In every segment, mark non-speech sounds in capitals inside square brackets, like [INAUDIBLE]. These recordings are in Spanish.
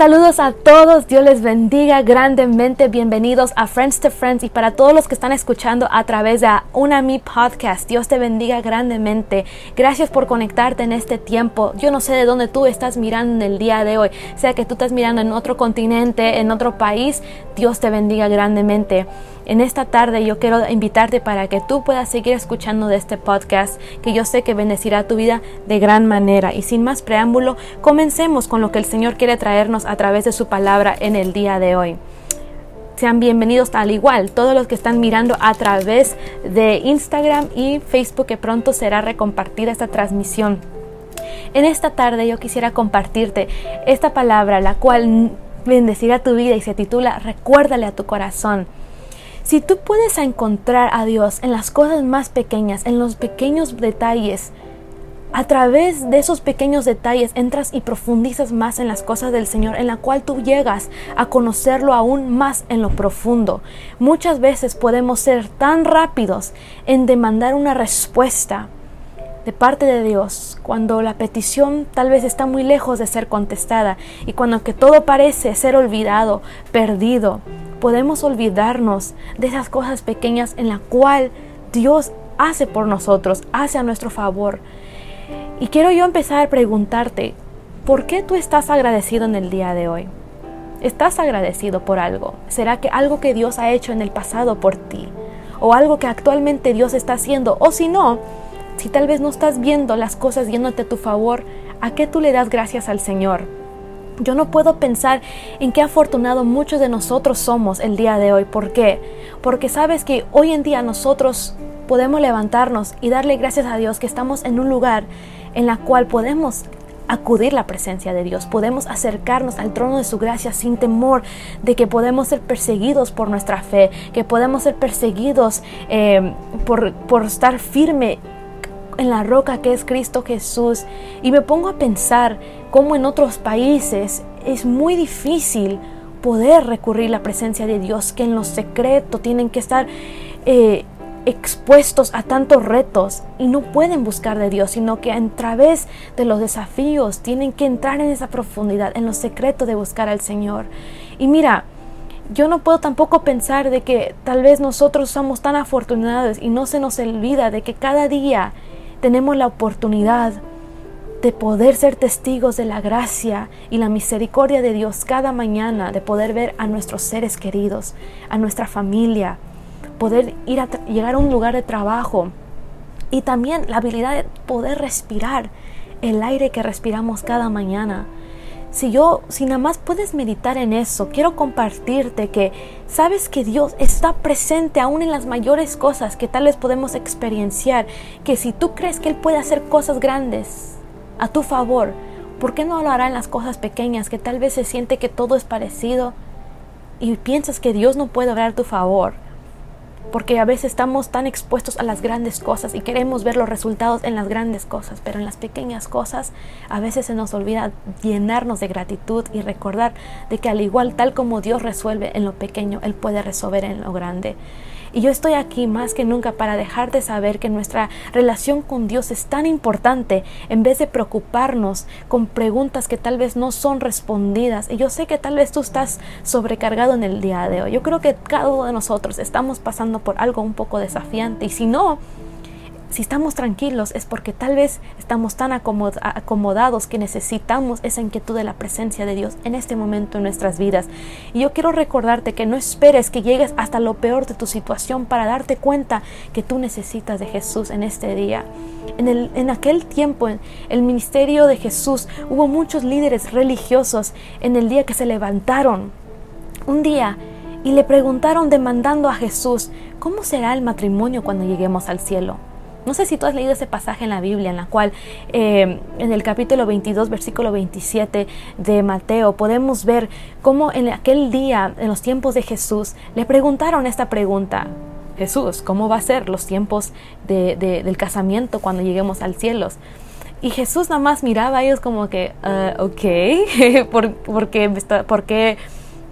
Saludos a todos, Dios les bendiga grandemente, bienvenidos a Friends to Friends y para todos los que están escuchando a través de Unami Podcast, Dios te bendiga grandemente. Gracias por conectarte en este tiempo. Yo no sé de dónde tú estás mirando en el día de hoy, sea que tú estás mirando en otro continente, en otro país, Dios te bendiga grandemente. En esta tarde yo quiero invitarte para que tú puedas seguir escuchando de este podcast que yo sé que bendecirá tu vida de gran manera. Y sin más preámbulo, comencemos con lo que el Señor quiere traernos a través de su palabra en el día de hoy. Sean bienvenidos al igual todos los que están mirando a través de Instagram y Facebook que pronto será recompartida esta transmisión. En esta tarde yo quisiera compartirte esta palabra, la cual bendecirá tu vida y se titula Recuérdale a tu corazón. Si tú puedes encontrar a Dios en las cosas más pequeñas, en los pequeños detalles, a través de esos pequeños detalles entras y profundizas más en las cosas del Señor, en la cual tú llegas a conocerlo aún más en lo profundo. Muchas veces podemos ser tan rápidos en demandar una respuesta de parte de Dios cuando la petición tal vez está muy lejos de ser contestada y cuando que todo parece ser olvidado, perdido podemos olvidarnos de esas cosas pequeñas en la cual Dios hace por nosotros, hace a nuestro favor. Y quiero yo empezar a preguntarte, ¿por qué tú estás agradecido en el día de hoy? ¿Estás agradecido por algo? ¿Será que algo que Dios ha hecho en el pasado por ti? ¿O algo que actualmente Dios está haciendo? O si no, si tal vez no estás viendo las cosas yéndote a tu favor, ¿a qué tú le das gracias al Señor? Yo no puedo pensar en qué afortunado muchos de nosotros somos el día de hoy. ¿Por qué? Porque sabes que hoy en día nosotros podemos levantarnos y darle gracias a Dios que estamos en un lugar en la cual podemos acudir la presencia de Dios, podemos acercarnos al trono de su gracia sin temor de que podemos ser perseguidos por nuestra fe, que podemos ser perseguidos eh, por, por estar firme en la roca que es Cristo Jesús. Y me pongo a pensar cómo en otros países es muy difícil poder recurrir a la presencia de Dios, que en lo secreto tienen que estar eh, expuestos a tantos retos y no pueden buscar de Dios, sino que a través de los desafíos tienen que entrar en esa profundidad, en lo secreto de buscar al Señor. Y mira, yo no puedo tampoco pensar de que tal vez nosotros somos tan afortunados y no se nos olvida de que cada día tenemos la oportunidad de poder ser testigos de la gracia y la misericordia de Dios cada mañana, de poder ver a nuestros seres queridos, a nuestra familia, poder ir a llegar a un lugar de trabajo. Y también la habilidad de poder respirar el aire que respiramos cada mañana. Si yo, si nada más puedes meditar en eso, quiero compartirte que sabes que Dios está presente aún en las mayores cosas que tal vez podemos experienciar, que si tú crees que Él puede hacer cosas grandes a tu favor, ¿por qué no lo hará en las cosas pequeñas que tal vez se siente que todo es parecido y piensas que Dios no puede obrar a tu favor? Porque a veces estamos tan expuestos a las grandes cosas y queremos ver los resultados en las grandes cosas, pero en las pequeñas cosas a veces se nos olvida llenarnos de gratitud y recordar de que al igual tal como Dios resuelve en lo pequeño, Él puede resolver en lo grande. Y yo estoy aquí más que nunca para dejarte saber que nuestra relación con Dios es tan importante en vez de preocuparnos con preguntas que tal vez no son respondidas. Y yo sé que tal vez tú estás sobrecargado en el día de hoy. Yo creo que cada uno de nosotros estamos pasando por algo un poco desafiante. Y si no, si estamos tranquilos es porque tal vez estamos tan acomodados que necesitamos esa inquietud de la presencia de Dios en este momento en nuestras vidas. Y yo quiero recordarte que no esperes que llegues hasta lo peor de tu situación para darte cuenta que tú necesitas de Jesús en este día. En, el, en aquel tiempo, en el ministerio de Jesús, hubo muchos líderes religiosos en el día que se levantaron. Un día y le preguntaron demandando a Jesús, ¿cómo será el matrimonio cuando lleguemos al cielo? No sé si tú has leído ese pasaje en la Biblia en la cual eh, en el capítulo 22, versículo 27 de Mateo podemos ver cómo en aquel día, en los tiempos de Jesús, le preguntaron esta pregunta. Jesús, ¿cómo va a ser los tiempos del casamiento cuando lleguemos al cielo? Y Jesús nada más miraba a ellos como que, uh, [LAUGHS] ¿Por, porque, porque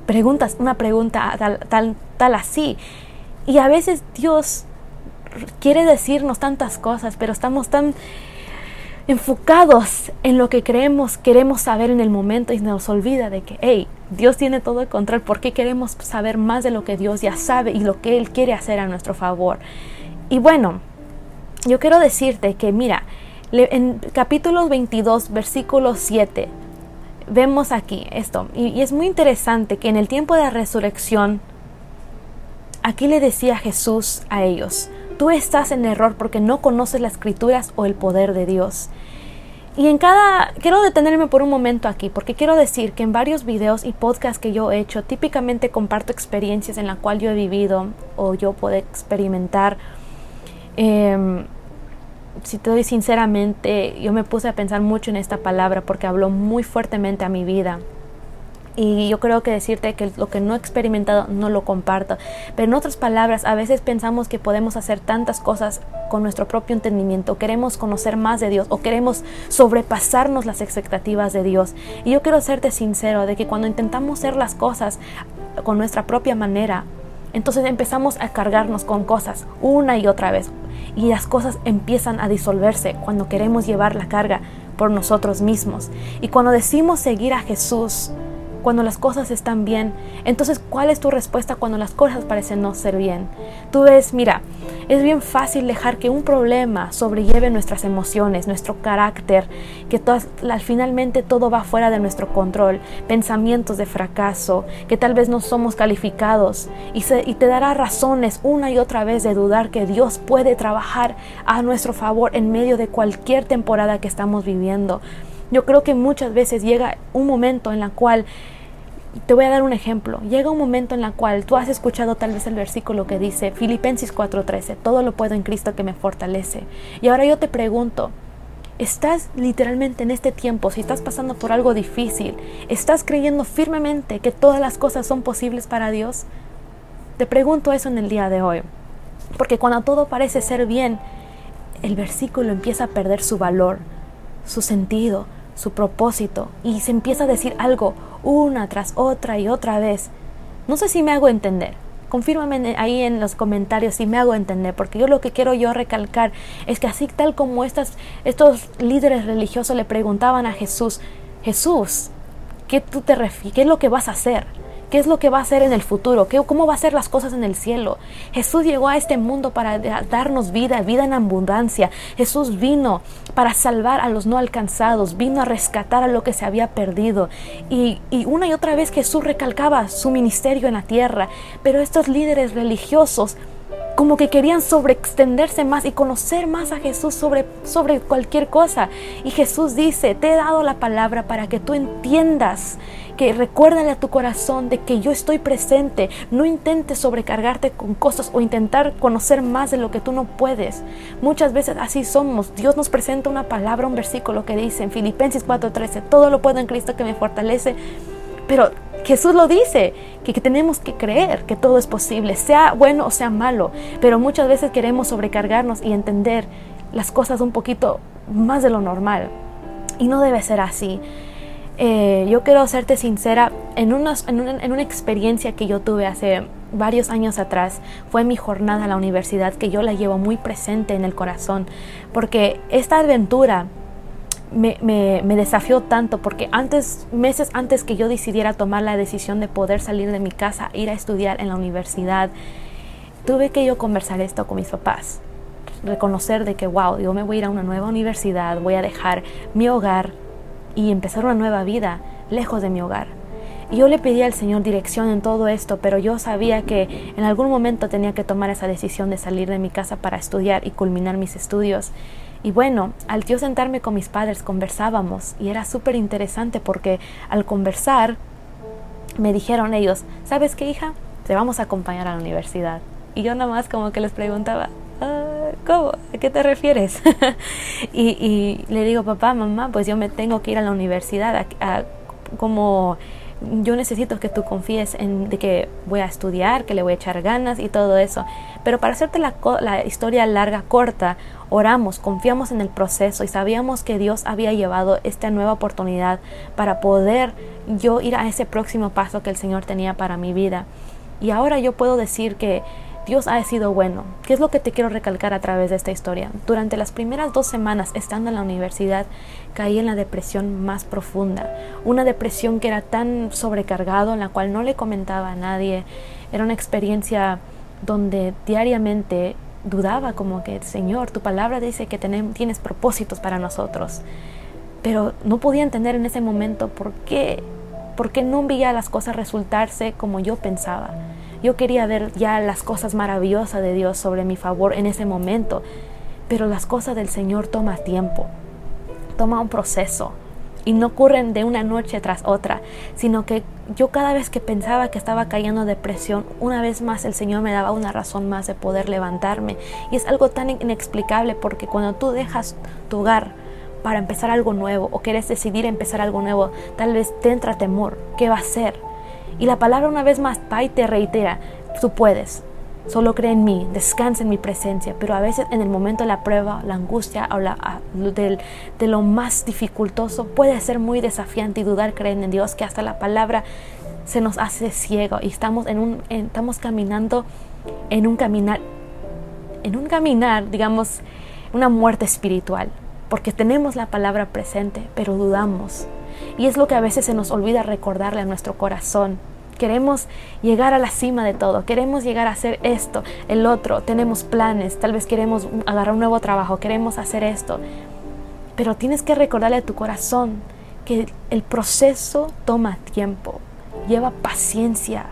preguntas una pregunta tal, tal, tal así? Y a veces Dios quiere decirnos tantas cosas, pero estamos tan enfocados en lo que creemos, queremos saber en el momento y nos olvida de que, hey, Dios tiene todo el control, porque queremos saber más de lo que Dios ya sabe y lo que Él quiere hacer a nuestro favor. Y bueno, yo quiero decirte que, mira, en capítulo 22, versículo 7, vemos aquí esto, y, y es muy interesante que en el tiempo de la resurrección, aquí le decía Jesús a ellos, tú estás en error porque no conoces las escrituras o el poder de Dios. Y en cada, quiero detenerme por un momento aquí, porque quiero decir que en varios videos y podcasts que yo he hecho, típicamente comparto experiencias en las cuales yo he vivido o yo puedo experimentar. Em, si te doy sinceramente, yo me puse a pensar mucho en esta palabra porque habló muy fuertemente a mi vida. Y yo creo que decirte que lo que no he experimentado no lo comparto. Pero en otras palabras, a veces pensamos que podemos hacer tantas cosas con nuestro propio entendimiento. Queremos conocer más de Dios o queremos sobrepasarnos las expectativas de Dios. Y yo quiero serte sincero de que cuando intentamos hacer las cosas con nuestra propia manera, entonces empezamos a cargarnos con cosas una y otra vez. Y las cosas empiezan a disolverse cuando queremos llevar la carga por nosotros mismos. Y cuando decimos seguir a Jesús, cuando las cosas están bien. Entonces, ¿cuál es tu respuesta cuando las cosas parecen no ser bien? Tú ves, mira, es bien fácil dejar que un problema sobrelleve nuestras emociones, nuestro carácter, que todas, finalmente todo va fuera de nuestro control, pensamientos de fracaso, que tal vez no somos calificados y, y te dará razones una y otra vez de dudar que Dios puede trabajar a nuestro favor en medio de cualquier temporada que estamos viviendo. Yo creo que muchas veces llega un momento en la cual te voy a dar un ejemplo. Llega un momento en la cual tú has escuchado tal vez el versículo que dice Filipenses 4:13, todo lo puedo en Cristo que me fortalece. Y ahora yo te pregunto, ¿estás literalmente en este tiempo, si estás pasando por algo difícil, estás creyendo firmemente que todas las cosas son posibles para Dios? Te pregunto eso en el día de hoy. Porque cuando todo parece ser bien, el versículo empieza a perder su valor, su sentido, su propósito y se empieza a decir algo una tras otra y otra vez. No sé si me hago entender. Confírmame ahí en los comentarios si me hago entender, porque yo lo que quiero yo recalcar es que así tal como estas, estos líderes religiosos le preguntaban a Jesús, Jesús, ¿qué tú te ¿Qué es lo que vas a hacer? ¿Qué es lo que va a hacer en el futuro? ¿Qué, ¿Cómo va a ser las cosas en el cielo? Jesús llegó a este mundo para darnos vida, vida en abundancia. Jesús vino para salvar a los no alcanzados, vino a rescatar a lo que se había perdido. Y, una y otra vez Jesús recalcaba su ministerio en la tierra. Pero estos líderes religiosos como que querían sobreextenderse más y conocer más a Jesús sobre cualquier cosa. Y Jesús dice, te he dado la palabra para que tú entiendas, que recuérdale a tu corazón de que yo estoy presente. No intentes sobrecargarte con cosas o intentar conocer más de lo que tú no puedes. Muchas veces así somos. Dios nos presenta una palabra, un versículo que dice en Filipenses 4:13, todo lo puedo en Cristo que me fortalece. Pero Jesús lo dice, que, tenemos que creer que todo es posible, sea bueno o sea malo, pero muchas veces queremos sobrecargarnos y entender las cosas un poquito más de lo normal. Y no debe ser así. Eh, yo quiero serte sincera, en, en, una, experiencia que yo tuve hace varios años atrás, fue mi jornada a la universidad que yo la llevo muy presente en el corazón, porque esta aventura me, me, desafió tanto porque antes, meses antes que yo decidiera tomar la decisión de poder salir de mi casa, ir a estudiar en la universidad, tuve que yo conversar esto con mis papás. Reconocer de que, wow, yo me voy a ir a una nueva universidad, voy a dejar mi hogar y empezar una nueva vida lejos de mi hogar. Y yo le pedí al Señor dirección en todo esto, pero yo sabía que en algún momento tenía que tomar esa decisión de salir de mi casa para estudiar y culminar mis estudios. Y bueno, al yo sentarme con mis padres conversábamos y era súper interesante porque al conversar me dijeron ellos, ¿sabes qué hija? Te vamos a acompañar a la universidad. Y yo nada más como que les preguntaba, ah, ¿cómo? ¿A qué te refieres? [LAUGHS] y, le digo, papá, mamá, pues yo me tengo que ir a la universidad como yo necesito que tú confíes en que voy a estudiar, que le voy a echar ganas y todo eso. Pero para hacerte la, historia larga, corta, oramos, confiamos en el proceso y sabíamos que Dios había llevado esta nueva oportunidad para poder yo ir a ese próximo paso que el Señor tenía para mi vida. Y ahora yo puedo decir que Dios ha sido bueno. ¿Qué es lo que te quiero recalcar a través de esta historia? Durante las primeras dos semanas estando en la universidad, caí en la depresión más profunda. Una depresión que era tan sobrecargado, en la cual no le comentaba a nadie. Era una experiencia donde diariamente dudaba como que, Señor, tu palabra dice que tienes propósitos para nosotros. Pero no podía entender en ese momento por qué, por qué no veía las cosas resultarse como yo pensaba. Yo quería ver ya las cosas maravillosas de Dios sobre mi favor en ese momento, pero las cosas del Señor toma tiempo, toma un proceso y no ocurren de una noche tras otra, sino que yo cada vez que pensaba que estaba cayendo en depresión, una vez más el Señor me daba una razón más de poder levantarme. Y es algo tan inexplicable porque cuando tú dejas tu hogar para empezar algo nuevo o quieres decidir empezar algo nuevo, tal vez te entra temor. ¿Qué va a ser? Y la palabra una vez más va y te reitera, tú puedes, Solo cree en mí, descansa en mi presencia, pero a veces en el momento de la prueba, la angustia o la, de, de lo más dificultoso puede ser muy desafiante y dudar creer en Dios, que hasta la palabra se nos hace ciego y estamos, en un, estamos caminando en un caminar, en un caminar, digamos, una muerte espiritual, porque tenemos la palabra presente, pero dudamos. Y es lo que a veces se nos olvida recordarle a nuestro corazón Queremos llegar a la cima de todo, queremos llegar a hacer esto, el otro, tenemos planes, tal vez queremos agarrar un nuevo trabajo, queremos hacer esto. Pero tienes que recordarle a tu corazón que el proceso toma tiempo, lleva paciencia.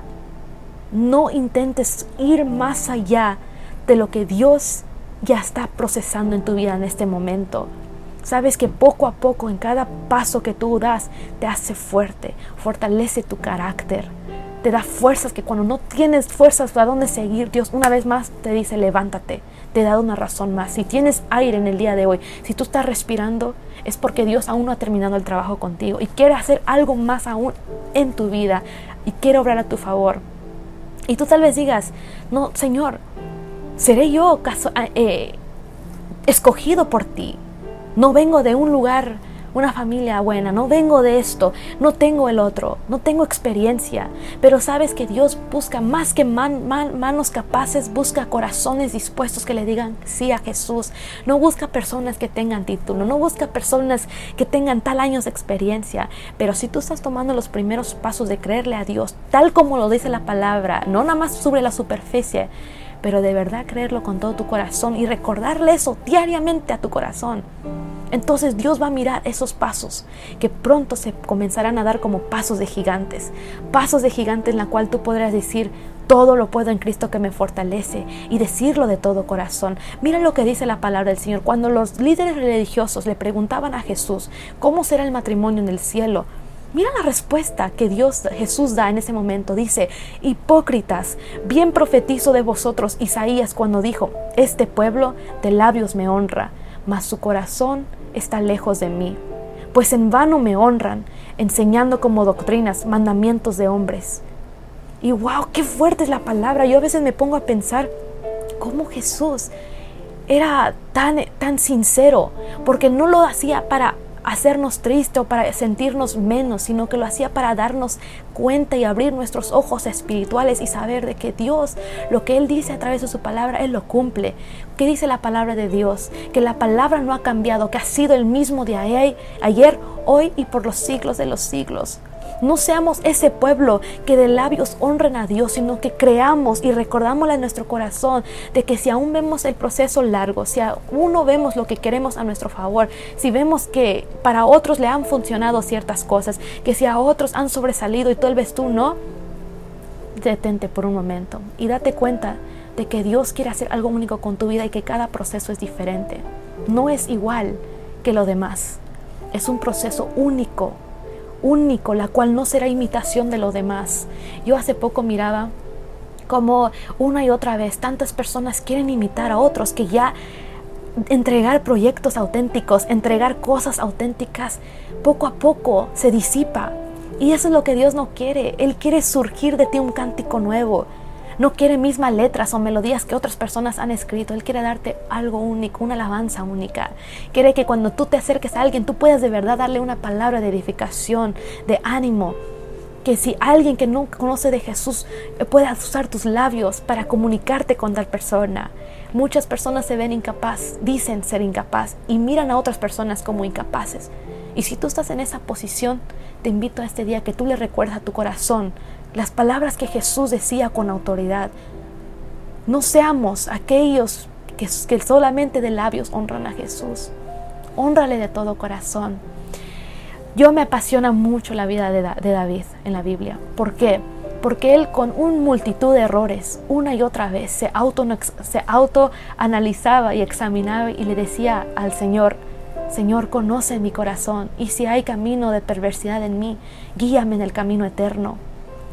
No intentes ir más allá de lo que Dios ya está procesando en tu vida en este momento. Sabes que poco a poco, en cada paso que tú das, te hace fuerte, fortalece tu carácter te da fuerzas que cuando no tienes fuerzas a dónde seguir, Dios una vez más te dice, levántate, te da una razón más. Si tienes aire en el día de hoy, si tú estás respirando, es porque Dios aún no ha terminado el trabajo contigo y quiere hacer algo más aún en tu vida y quiere obrar a tu favor. Y tú tal vez digas, no, Señor, seré yo eh, escogido por ti. No vengo de un lugar una familia buena, no vengo de esto, no tengo el otro, no tengo experiencia, pero sabes que Dios busca más que manos capaces, busca corazones dispuestos que le digan sí a Jesús, no busca personas que tengan título, no busca personas que tengan tal años de experiencia, pero si tú estás tomando los primeros pasos de creerle a Dios, tal como lo dice la palabra, no nada más sobre la superficie, pero de verdad creerlo con todo tu corazón y recordarle eso diariamente a tu corazón entonces Dios va a mirar esos pasos que pronto se comenzarán a dar como pasos de gigantes. Pasos de gigantes en la cual tú podrás decir, todo lo puedo en Cristo que me fortalece y decirlo de todo corazón. Mira lo que dice la palabra del Señor. Cuando los líderes religiosos le preguntaban a Jesús, ¿cómo será el matrimonio en el cielo? Mira la respuesta que Dios Jesús da en ese momento. Dice, hipócritas, bien profetizo de vosotros Isaías cuando dijo, este pueblo de labios me honra, mas su corazón está lejos de mí, pues en vano me honran, enseñando como doctrinas mandamientos de hombres. Y wow, qué fuerte es la palabra. Yo a veces me pongo a pensar cómo Jesús era tan, tan sincero, porque no lo hacía para hacernos tristes o para sentirnos menos, sino que lo hacía para darnos cuenta y abrir nuestros ojos espirituales y saber de que Dios, lo que Él dice a través de su palabra, Él lo cumple. ¿Qué dice la palabra de Dios? Que la palabra no ha cambiado, que ha sido el mismo de ayer, hoy y por los siglos de los siglos. No seamos ese pueblo que de labios honren a Dios, sino que creamos y recordamos en nuestro corazón de que si aún vemos el proceso largo, si aún no vemos lo que queremos a nuestro favor, si vemos que para otros le han funcionado ciertas cosas, que si a otros han sobresalido y tal vez tú no, detente por un momento y date cuenta de que Dios quiere hacer algo único con tu vida y que cada proceso es diferente. No es igual que lo demás. Es un proceso único único, la cual no será imitación de lo demás. Yo hace poco miraba como una y otra vez tantas personas quieren imitar a otros que ya entregar proyectos auténticos, entregar cosas auténticas, poco a poco se disipa. Y eso es lo que Dios no quiere. Él quiere surgir de ti un cántico nuevo. No quiere mismas letras o melodías que otras personas han escrito. Él quiere darte algo único, una alabanza única. Quiere que cuando tú te acerques a alguien, tú puedas de verdad darle una palabra de edificación, de ánimo. que si alguien que no conoce de Jesús eh, puede usar tus labios para comunicarte con tal persona. Muchas personas se ven incapaz, dicen ser incapaz y miran a otras personas como incapaces. Y si tú estás en esa posición, te invito a este día que tú le recuerdes a tu corazón las palabras que Jesús decía con autoridad. No seamos aquellos que, solamente de labios honran a Jesús. Honrale de todo corazón. Yo me apasiona mucho la vida de, David en la Biblia. ¿Por qué? Porque él con una multitud de errores, una y otra vez, se auto, se auto analizaba y examinaba y le decía al Señor, Señor, conoce mi corazón y si hay camino de perversidad en mí, guíame en el camino eterno.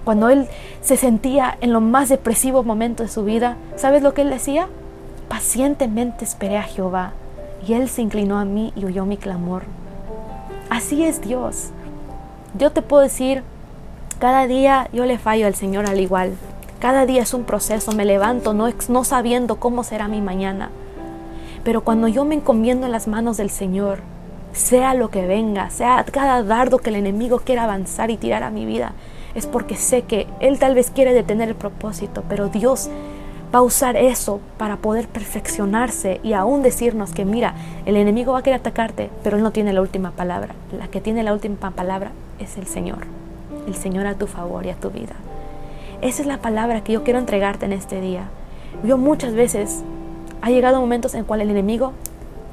Cuando él se sentía en lo más depresivo momento de su vida, ¿sabes lo que él decía? Pacientemente esperé a Jehová y él se inclinó a mí y oyó mi clamor. Así es Dios. Yo te puedo decir, cada día yo le fallo al Señor al igual. Cada día es un proceso, me levanto no sabiendo cómo será mi mañana. Pero cuando yo me encomiendo en las manos del Señor, sea lo que venga, sea cada dardo que el enemigo quiera avanzar y tirar a mi vida, es porque sé que Él tal vez quiere detener el propósito, pero Dios va a usar eso para poder perfeccionarse y aún decirnos que mira, el enemigo va a querer atacarte, pero él no tiene la última palabra. La que tiene la última palabra es el Señor. El Señor a tu favor y a tu vida. Esa es la palabra que yo quiero entregarte en este día. Yo muchas veces ha llegado momentos en cual el enemigo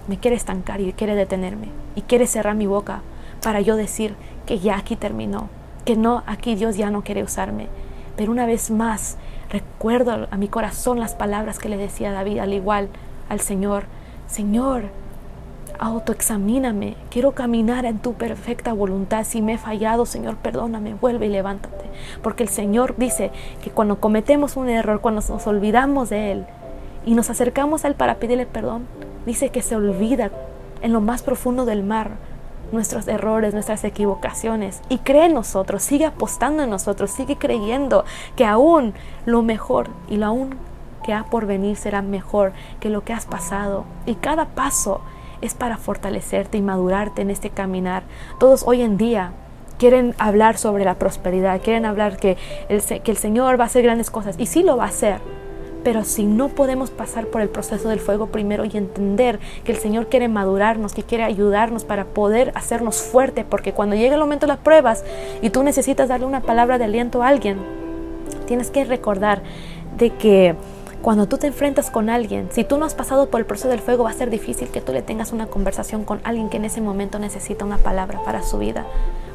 me quiere estancar y quiere detenerme y quiere cerrar mi boca para yo decir que ya aquí terminó, que no, aquí Dios ya no quiere usarme. Pero una vez más, Recuerdo a mi corazón las palabras que le decía David al igual al Señor. Señor, autoexamíname. Quiero caminar en tu perfecta voluntad. Si me he fallado, Señor, perdóname. Vuelve y levántate. Porque el Señor dice que cuando cometemos un error, cuando nos olvidamos de Él y nos acercamos a Él para pedirle perdón, dice que se olvida en lo más profundo del mar nuestros errores, nuestras equivocaciones y cree en nosotros, sigue apostando en nosotros, sigue creyendo que aún lo mejor y lo aún que ha por venir será mejor que lo que has pasado. Y cada paso es para fortalecerte y madurarte en este caminar. Todos hoy en día quieren hablar sobre la prosperidad, quieren hablar que el, que el Señor va a hacer grandes cosas y sí lo va a hacer pero si no podemos pasar por el proceso del fuego primero y entender que el Señor quiere madurarnos, que quiere ayudarnos para poder hacernos fuerte, porque cuando llegue el momento de las pruebas y tú necesitas darle una palabra de aliento a alguien, tienes que recordar de que cuando tú te enfrentas con alguien, si tú no has pasado por el proceso del fuego, va a ser difícil que tú le tengas una conversación con alguien que en ese momento necesita una palabra para su vida.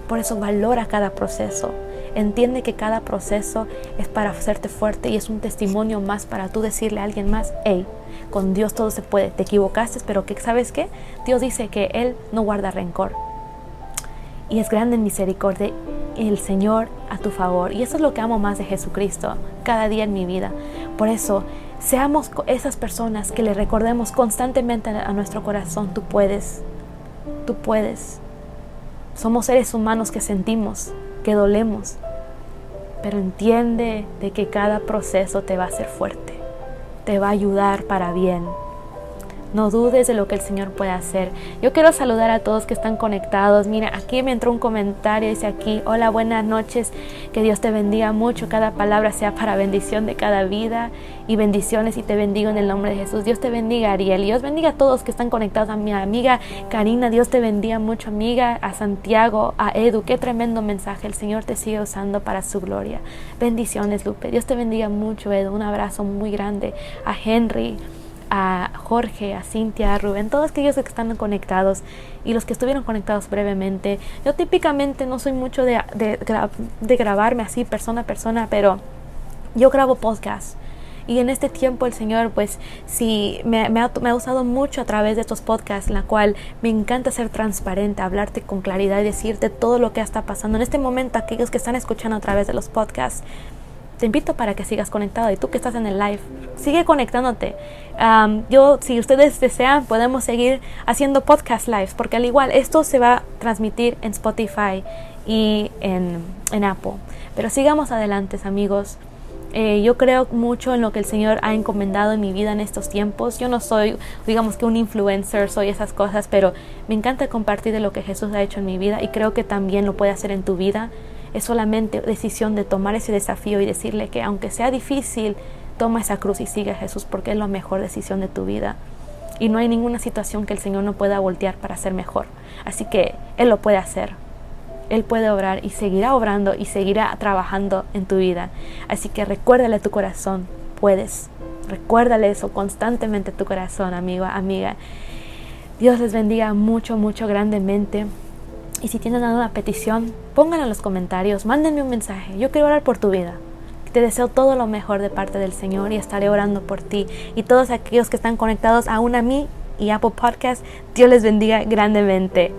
Por eso valora cada proceso. Entiende que cada proceso es para hacerte fuerte y es un testimonio más para tú decirle a alguien más, hey, con Dios todo se puede. Te equivocaste, pero que sabes qué? Dios dice que Él no guarda rencor. Y es grande en misericordia el Señor a tu favor. Y eso es lo que amo más de Jesucristo cada día en mi vida. Por eso, seamos esas personas que le recordemos constantemente a nuestro corazón, tú puedes, tú puedes. Somos seres humanos que sentimos, que dolemos, pero entiende de que cada proceso te va a hacer fuerte, te va a ayudar para bien. No dudes de lo que el Señor puede hacer. Yo quiero saludar a todos que están conectados. Mira, aquí me entró un comentario, dice aquí, hola, buenas noches, que Dios te bendiga mucho, cada palabra sea para bendición de cada vida y bendiciones y te bendigo en el nombre de Jesús. Dios te bendiga, Ariel, y Dios bendiga a todos que están conectados, a mi amiga Karina, Dios te bendiga mucho, amiga, a Santiago, a Edu, qué tremendo mensaje, el Señor te sigue usando para su gloria. Bendiciones, Lupe, Dios te bendiga mucho, Edu, un abrazo muy grande, a Henry, a Jorge, a Cintia, a Rubén, todos aquellos que están conectados y los que estuvieron conectados brevemente. Yo típicamente no soy mucho de, de, grabarme así persona a persona, pero yo grabo podcast. Y en este tiempo el Señor, pues sí, me, me, ha, me, ha, usado mucho a través de estos podcasts, en la cual me encanta ser transparente, hablarte con claridad y decirte todo lo que está pasando. En este momento, aquellos que están escuchando a través de los podcasts, te invito para que sigas conectado y tú que estás en el live, sigue conectándote. yo, si ustedes desean, podemos seguir haciendo podcast lives, porque al igual esto se va a transmitir en Spotify y en, en Apple. Pero sigamos adelante, amigos. Eh, yo creo mucho en lo que el Señor ha encomendado en mi vida en estos tiempos. Yo no soy, digamos que un influencer, soy esas cosas, pero me encanta compartir de lo que Jesús ha hecho en mi vida y creo que también lo puede hacer en tu vida Es solamente decisión de tomar ese desafío y decirle que aunque sea difícil, toma esa cruz y sigue a Jesús porque es la mejor decisión de tu vida. Y no hay ninguna situación que el Señor no pueda voltear para ser mejor. Así que Él lo puede hacer. Él puede obrar y seguirá obrando y seguirá trabajando en tu vida. Así que recuérdale a tu corazón, puedes. Recuérdale eso constantemente a tu corazón, amigo, amiga. Dios les bendiga mucho, mucho grandemente. Y si tienen alguna petición, pónganla en los comentarios, mándenme un mensaje. Yo quiero orar por tu vida. Te deseo todo lo mejor de parte del Señor y estaré orando por ti. Y todos aquellos que están conectados aún a mí y Apple Podcast, Dios les bendiga grandemente.